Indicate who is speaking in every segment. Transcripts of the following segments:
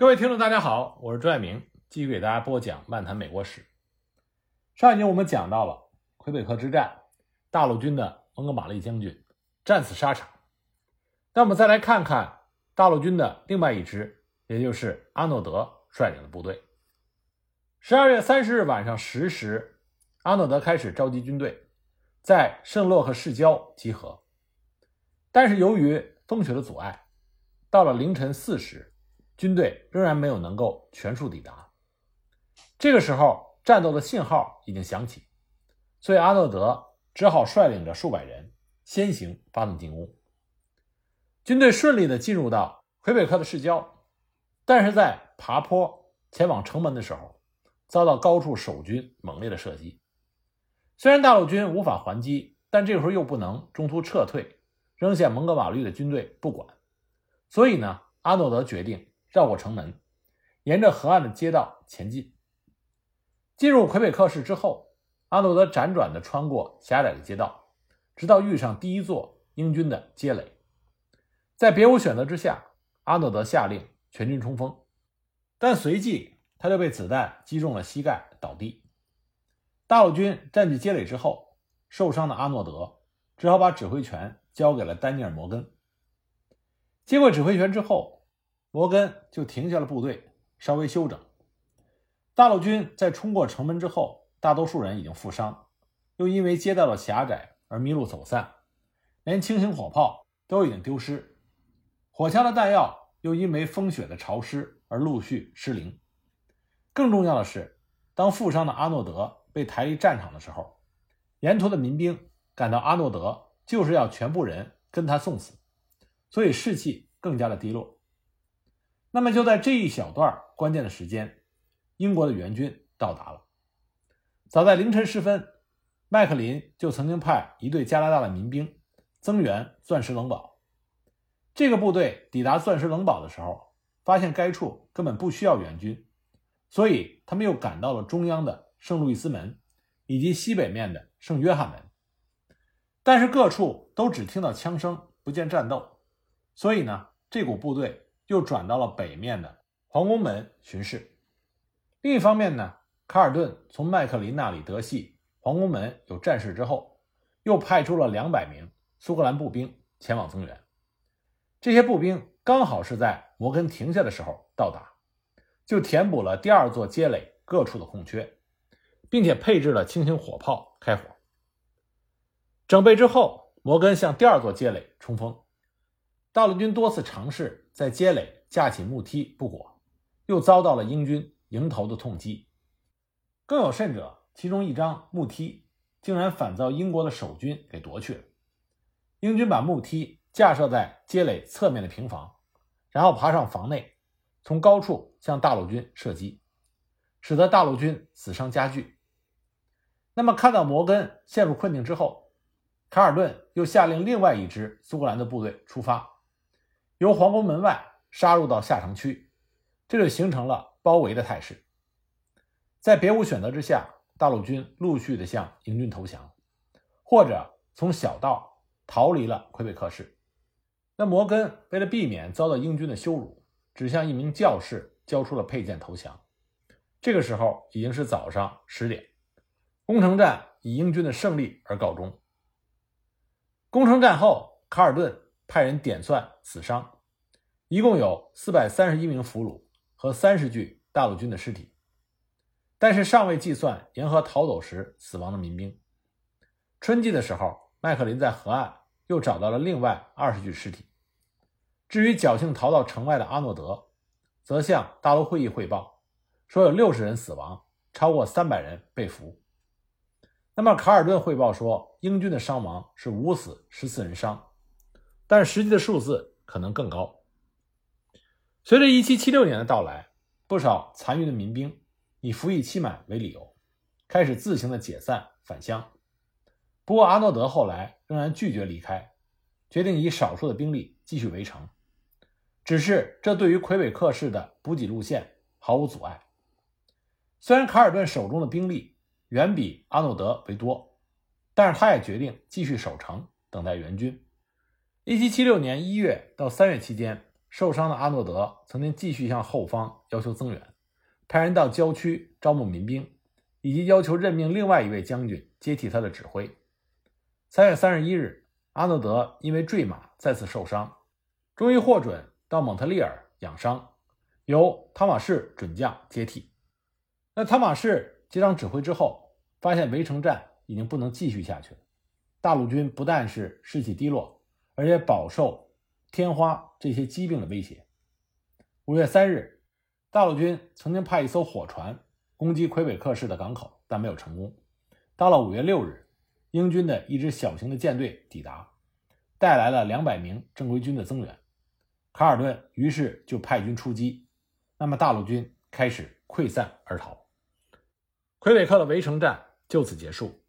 Speaker 1: 各位听众，大家好，我是朱爱明，继续给大家播讲《漫谈美国史》。上一集我们讲到了魁北克之战，大陆军的蒙哥马利将军战死沙场。那我们再来看看大陆军的另外一支，也就是阿诺德率领的部队。十二月三十日晚上十时，阿诺德开始召集军队，在圣洛克市郊集合。但是由于风雪的阻碍，到了凌晨四时。军队仍然没有能够全数抵达。这个时候，战斗的信号已经响起，所以阿诺德只好率领着数百人先行发动进攻。军队顺利的进入到魁北克的市郊，但是在爬坡前往城门的时候，遭到高处守军猛烈的射击。虽然大陆军无法还击，但这个时候又不能中途撤退，扔下蒙哥马利的军队不管，所以呢，阿诺德决定。绕过城门，沿着河岸的街道前进。进入魁北克市之后，阿诺德辗转地穿过狭窄的街道，直到遇上第一座英军的街垒。在别无选择之下，阿诺德下令全军冲锋，但随即他就被子弹击中了膝盖，倒地。大陆军占据街垒之后，受伤的阿诺德只好把指挥权交给了丹尼尔·摩根。接过指挥权之后，摩根就停下了部队，稍微休整。大陆军在冲过城门之后，大多数人已经负伤，又因为街道的狭窄而迷路走散，连轻型火炮都已经丢失，火枪的弹药又因为风雪的潮湿而陆续失灵。更重要的是，当负伤的阿诺德被抬离战场的时候，沿途的民兵感到阿诺德就是要全部人跟他送死，所以士气更加的低落。那么就在这一小段关键的时间，英国的援军到达了。早在凌晨时分，麦克林就曾经派一队加拿大的民兵增援钻石冷堡。这个部队抵达钻石冷堡的时候，发现该处根本不需要援军，所以他们又赶到了中央的圣路易斯门以及西北面的圣约翰门。但是各处都只听到枪声，不见战斗，所以呢，这股部队。又转到了北面的皇宫门巡视。另一方面呢，卡尔顿从麦克林那里得悉皇宫门有战事之后，又派出了两百名苏格兰步兵前往增援。这些步兵刚好是在摩根停下的时候到达，就填补了第二座街垒各处的空缺，并且配置了轻型火炮开火。整备之后，摩根向第二座街垒冲锋。大陆军多次尝试在街垒架起木梯，不果，又遭到了英军迎头的痛击。更有甚者，其中一张木梯竟然反遭英国的守军给夺去了。英军把木梯架设在街垒侧面的平房，然后爬上房内，从高处向大陆军射击，使得大陆军死伤加剧。那么，看到摩根陷入困境之后，卡尔顿又下令另外一支苏格兰的部队出发。由皇宫门外杀入到下城区，这就形成了包围的态势。在别无选择之下，大陆军陆续的向英军投降，或者从小道逃离了魁北克市。那摩根为了避免遭到英军的羞辱，只向一名教士交出了佩剑投降。这个时候已经是早上十点，攻城战以英军的胜利而告终。攻城战后，卡尔顿。派人点算死伤，一共有四百三十一名俘虏和三十具大陆军的尸体，但是尚未计算沿河逃走时死亡的民兵。春季的时候，麦克林在河岸又找到了另外二十具尸体。至于侥幸逃到城外的阿诺德，则向大陆会议汇报说有六十人死亡，超过三百人被俘。那么卡尔顿汇报说，英军的伤亡是五死十四人伤。但实际的数字可能更高。随着1776年的到来，不少残余的民兵以服役期满为理由，开始自行的解散返乡。不过阿诺德后来仍然拒绝离开，决定以少数的兵力继续围城。只是这对于魁北克市的补给路线毫无阻碍。虽然卡尔顿手中的兵力远比阿诺德为多，但是他也决定继续守城，等待援军。一七七六年一月到三月期间，受伤的阿诺德曾经继续向后方要求增援，派人到郊区招募民兵，以及要求任命另外一位将军接替他的指挥。三月三十一日，阿诺德因为坠马再次受伤，终于获准到蒙特利尔养伤，由汤马士准将接替。那汤马士接掌指挥之后，发现围城战已经不能继续下去了，大陆军不但是士气低落，而且饱受。天花这些疾病的威胁。五月三日，大陆军曾经派一艘火船攻击魁北克市的港口，但没有成功。到了五月六日，英军的一支小型的舰队抵达，带来了两百名正规军的增援。卡尔顿于是就派军出击，那么大陆军开始溃散而逃。魁北克的围城战就此结束。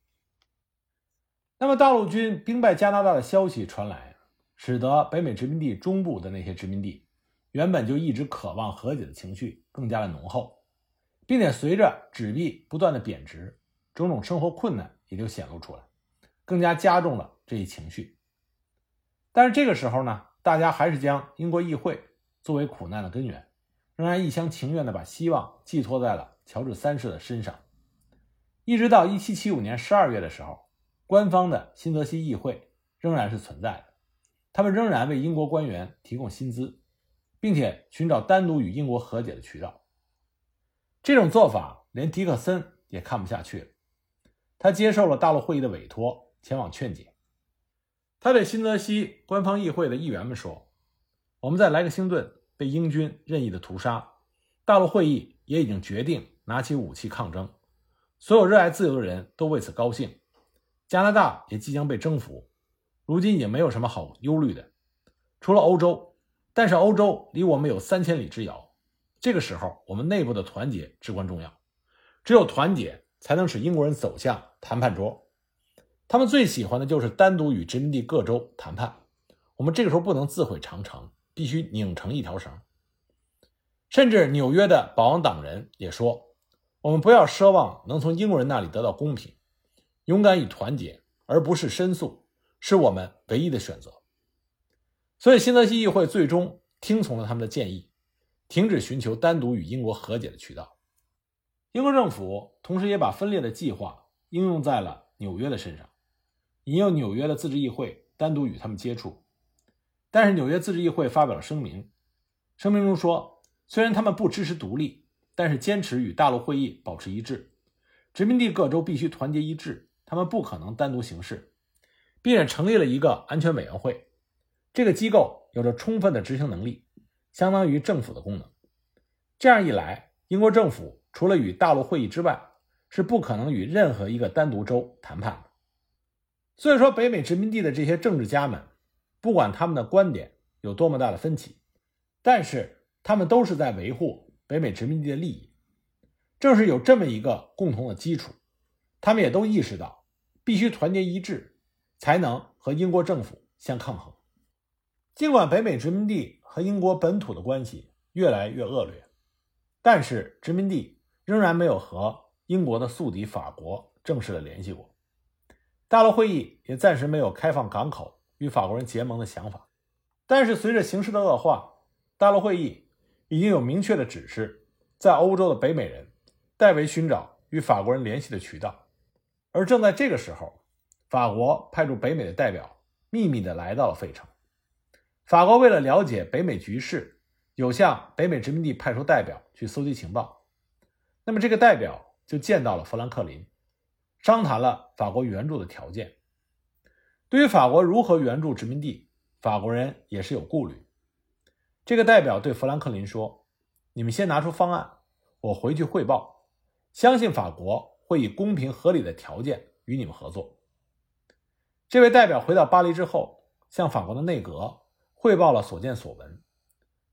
Speaker 1: 那么大陆军兵败加拿大的消息传来。使得北美殖民地中部的那些殖民地，原本就一直渴望和解的情绪更加的浓厚，并且随着纸币不断的贬值，种种生活困难也就显露出来，更加加重了这一情绪。但是这个时候呢，大家还是将英国议会作为苦难的根源，仍然一厢情愿的把希望寄托在了乔治三世的身上。一直到1775年12月的时候，官方的新泽西议会仍然是存在的。他们仍然为英国官员提供薪资，并且寻找单独与英国和解的渠道。这种做法连迪克森也看不下去了，他接受了大陆会议的委托，前往劝解。他对新泽西官方议会的议员们说：“我们在莱克星顿被英军任意的屠杀，大陆会议也已经决定拿起武器抗争，所有热爱自由的人都为此高兴。加拿大也即将被征服。”如今也没有什么好忧虑的，除了欧洲，但是欧洲离我们有三千里之遥。这个时候，我们内部的团结至关重要，只有团结才能使英国人走向谈判桌。他们最喜欢的就是单独与殖民地各州谈判。我们这个时候不能自毁长城，必须拧成一条绳。甚至纽约的保王党人也说：“我们不要奢望能从英国人那里得到公平，勇敢与团结，而不是申诉。”是我们唯一的选择，所以新泽西议会最终听从了他们的建议，停止寻求单独与英国和解的渠道。英国政府同时也把分裂的计划应用在了纽约的身上，引诱纽约的自治议会单独与他们接触。但是纽约自治议会发表了声明，声明中说，虽然他们不支持独立，但是坚持与大陆会议保持一致，殖民地各州必须团结一致，他们不可能单独行事。并且成立了一个安全委员会，这个机构有着充分的执行能力，相当于政府的功能。这样一来，英国政府除了与大陆会议之外，是不可能与任何一个单独州谈判的。所以说，北美殖民地的这些政治家们，不管他们的观点有多么大的分歧，但是他们都是在维护北美殖民地的利益。正是有这么一个共同的基础，他们也都意识到必须团结一致。才能和英国政府相抗衡。尽管北美殖民地和英国本土的关系越来越恶劣，但是殖民地仍然没有和英国的宿敌法国正式的联系过。大陆会议也暂时没有开放港口与法国人结盟的想法。但是随着形势的恶化，大陆会议已经有明确的指示，在欧洲的北美人代为寻找与法国人联系的渠道。而正在这个时候。法国派驻北美的代表秘密地来到了费城。法国为了了解北美局势，有向北美殖民地派出代表去搜集情报。那么这个代表就见到了富兰克林，商谈了法国援助的条件。对于法国如何援助殖民地，法国人也是有顾虑。这个代表对富兰克林说：“你们先拿出方案，我回去汇报，相信法国会以公平合理的条件与你们合作。”这位代表回到巴黎之后，向法国的内阁汇报了所见所闻，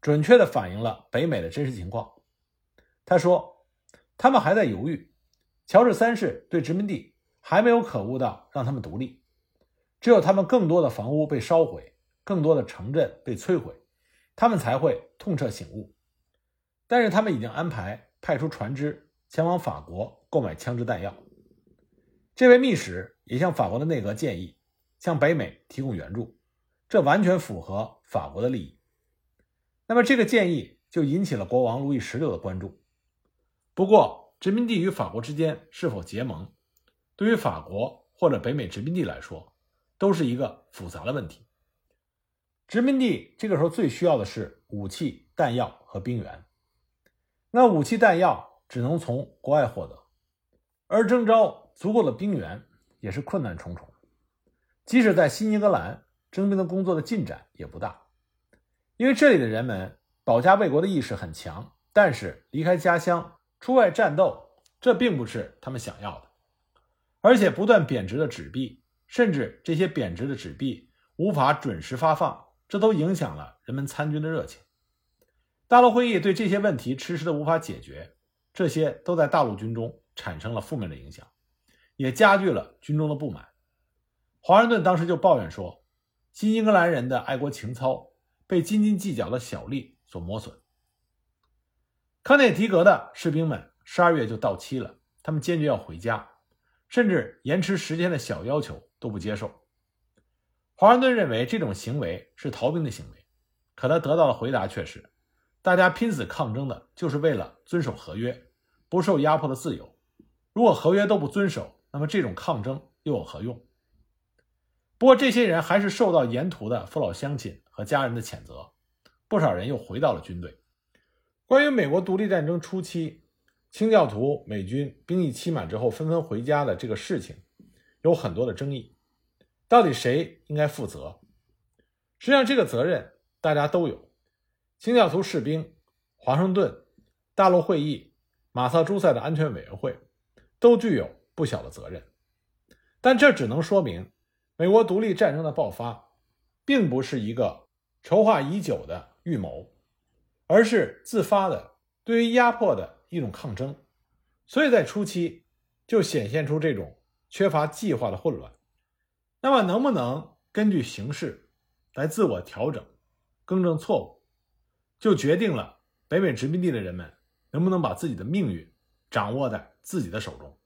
Speaker 1: 准确地反映了北美的真实情况。他说：“他们还在犹豫，乔治三世对殖民地还没有可恶到让他们独立。只有他们更多的房屋被烧毁，更多的城镇被摧毁，他们才会痛彻醒悟。但是他们已经安排派出船只前往法国购买枪支弹药。”这位密使也向法国的内阁建议。向北美提供援助，这完全符合法国的利益。那么这个建议就引起了国王路易十六的关注。不过，殖民地与法国之间是否结盟，对于法国或者北美殖民地来说，都是一个复杂的问题。殖民地这个时候最需要的是武器、弹药和兵源。那武器、弹药只能从国外获得，而征召足够的兵源也是困难重重。即使在新英格兰，征兵的工作的进展也不大，因为这里的人们保家卫国的意识很强，但是离开家乡出外战斗，这并不是他们想要的。而且不断贬值的纸币，甚至这些贬值的纸币无法准时发放。这都影响了人们参军的热情。大陆会议对这些问题迟迟的无法解决，这些都在大陆军中产生了负面的影响，也加剧了军中的不满。华盛顿当时就抱怨说：“新英格兰人的爱国情操被斤斤计较的小利所磨损。”康涅狄格的士兵们十二月就到期了，他们坚决要回家，甚至延迟十天的小要求都不接受。华盛顿认为这种行为是逃兵的行为，可他得到的回答却是：大家拼死抗争的就是为了遵守合约，不受压迫的自由。如果合约都不遵守，那么这种抗争又有何用？不过，这些人还是受到沿途的父老乡亲和家人的谴责，不少人又回到了军队。关于美国独立战争初期清教徒美军兵役期满之后纷纷回家的这个事情，有很多的争议。到底谁应该负责？实际上，这个责任大家都有。清教徒士兵、华盛顿、大陆会议、马萨诸塞的安全委员会都具有不小的责任。但这只能说明，美国独立战争的爆发，并不是一个筹划已久的预谋，而是自发的对于压迫的一种抗争。所以在初期就显现出这种缺乏计划的混乱。那么，能不能根据形势来自我调整、更正错误，就决定了北美殖民地的人们能不能把自己的命运掌握在自己的手中。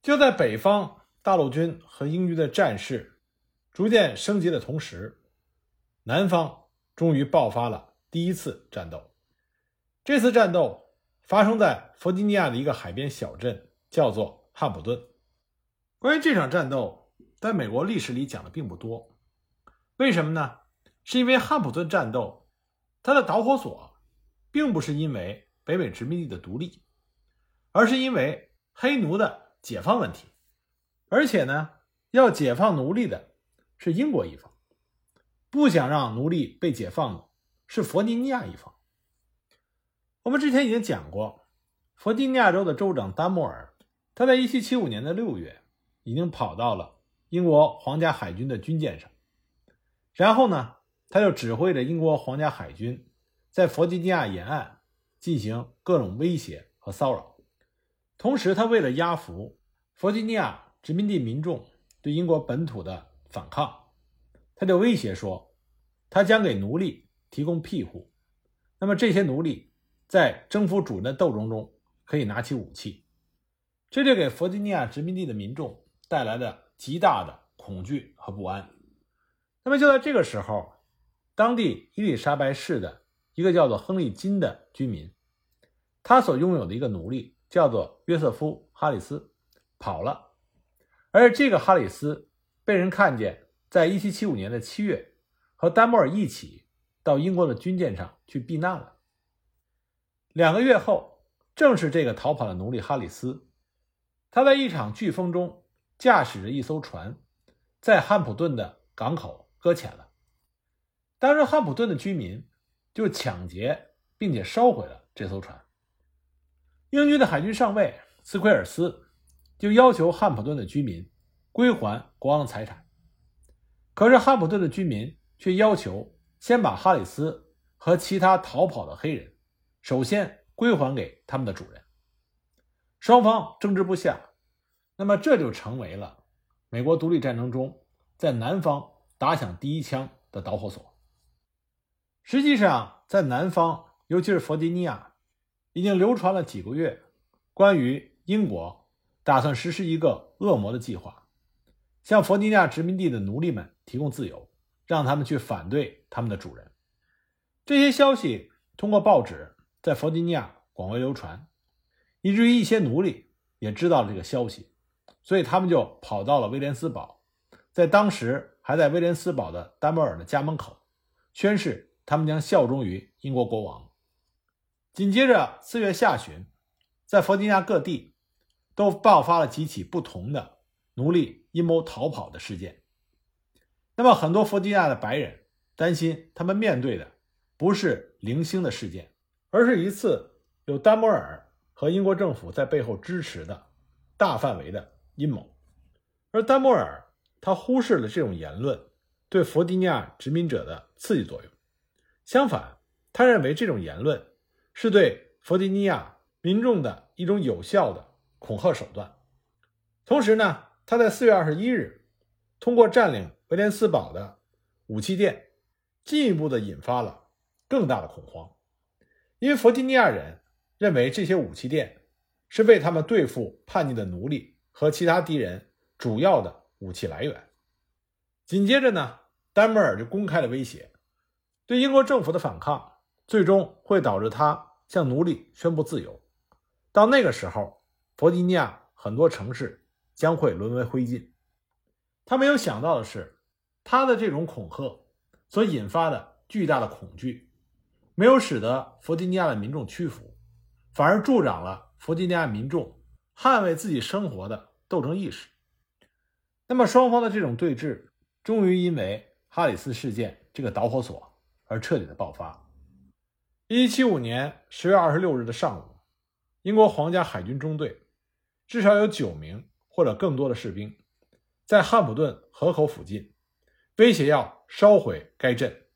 Speaker 1: 就在北方大陆军和英军的战事逐渐升级的同时，南方终于爆发了第一次战斗。这次战斗发生在弗吉尼亚的一个海边小镇，叫做汉普顿。关于这场战斗。在美国历史里讲的并不多，为什么呢？是因为汉普顿战斗，它的导火索，并不是因为北美殖民地的独立，而是因为黑奴的解放问题。而且呢，要解放奴隶的是英国一方，不想让奴隶被解放的是弗吉尼亚一方。我们之前已经讲过，弗吉尼亚州的州长丹莫尔，他在1775年的6月已经跑到了。英国皇家海军的军舰上，然后呢，他就指挥着英国皇家海军在弗吉尼亚沿岸进行各种威胁和骚扰。同时，他为了压服弗吉尼亚殖民地民众对英国本土的反抗，他就威胁说，他将给奴隶提供庇护，那么这些奴隶在征服主人的斗争中可以拿起武器。这就给弗吉尼亚殖民地的民众带来了。极大的恐惧和不安。那么就在这个时候，当地伊丽莎白市的一个叫做亨利金的居民，他所拥有的一个奴隶叫做约瑟夫·哈里斯，跑了。而这个哈里斯被人看见，在1775年的七月，和丹莫尔一起到英国的军舰上去避难了。两个月后，正是这个逃跑的奴隶哈里斯，他在一场飓风中。驾驶着一艘船，在汉普顿的港口搁浅了。当时，汉普顿的居民就抢劫并且烧毁了这艘船。英军的海军上尉斯奎尔斯就要求汉普顿的居民归还国王财产，可是汉普顿的居民却要求先把哈里斯和其他逃跑的黑人首先归还给他们的主人。双方争执不下。那么这就成为了美国独立战争中在南方打响第一枪的导火索。实际上，在南方，尤其是弗吉尼亚，已经流传了几个月，关于英国打算实施一个恶魔的计划，向弗吉尼亚殖民地的奴隶们提供自由，让他们去反对他们的主人。这些消息通过报纸在弗吉尼亚广为流传，以至于一些奴隶也知道了这个消息，所以他们就跑到了威廉斯堡，在当时还在威廉斯堡的丹摩尔的家门口，宣誓他们将效忠于英国国王。紧接着，四月下旬，在弗吉尼亚各地都爆发了几起不同的奴隶阴谋逃跑的事件。那么，很多弗吉尼亚的白人担心，他们面对的不是零星的事件，而是一次有丹摩尔和英国政府在背后支持的大范围的阴谋。而丹摩尔他忽视了这种言论对弗吉尼亚殖民者的刺激作用，相反，他认为这种言论。是对弗吉尼亚民众的一种有效的恐吓手段。同时呢，他在四月二十一日通过占领威廉斯堡的武器店，进一步的引发了更大的恐慌，因为弗吉尼亚人认为这些武器店是为他们对付叛逆的奴隶和其他敌人主要的武器来源。紧接着呢，丹摩尔就公开了威胁，对英国政府的反抗最终会导致他。向奴隶宣布自由，到那个时候，弗吉尼亚很多城市将会沦为灰烬。他没有想到的是，他的这种恐吓所引发的巨大的恐惧，没有使得弗吉尼亚的民众屈服，反而助长了弗吉尼亚民众捍卫自己生活的斗争意识。那么，双方的这种对峙，终于因为哈里斯事件这个导火索而彻底的爆发。一七七五年十月二十六日的上午，英国皇家海军中队至少有九名或者更多的士兵，在汉普顿河口附近威胁要烧毁该镇，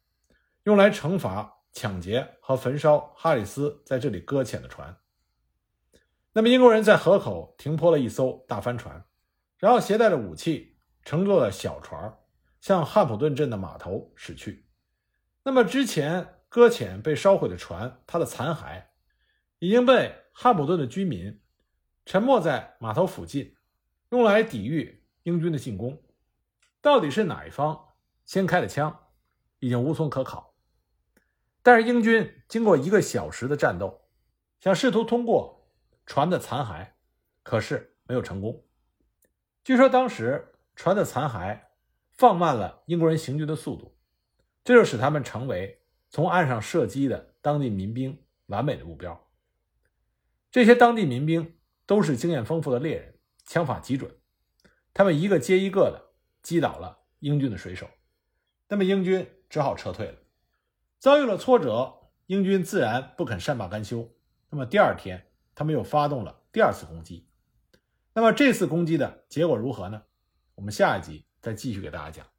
Speaker 1: 用来惩罚抢劫和焚烧哈里斯在这里搁浅的船。那么，英国人在河口停泊了一艘大帆船，然后携带着武器，乘坐了小船，向汉普顿镇的码头驶去。那么之前。搁浅被烧毁的船，它的残骸已经被汉普顿的居民沉没在码头附近，用来抵御英军的进攻。到底是哪一方先开的枪，已经无从可考。但是英军经过一个小时的战斗，想试图通过船的残骸，可是没有成功。据说当时船的残骸放慢了英国人行军的速度，这就使他们成为。从岸上射击的当地民兵完美的目标。这些当地民兵都是经验丰富的猎人，枪法极准，他们一个接一个的击倒了英军的水手。那么英军只好撤退了。遭遇了挫折，英军自然不肯善罢甘休。那么第二天，他们又发动了第二次攻击。那么这次攻击的结果如何呢？我们下一集再继续给大家讲。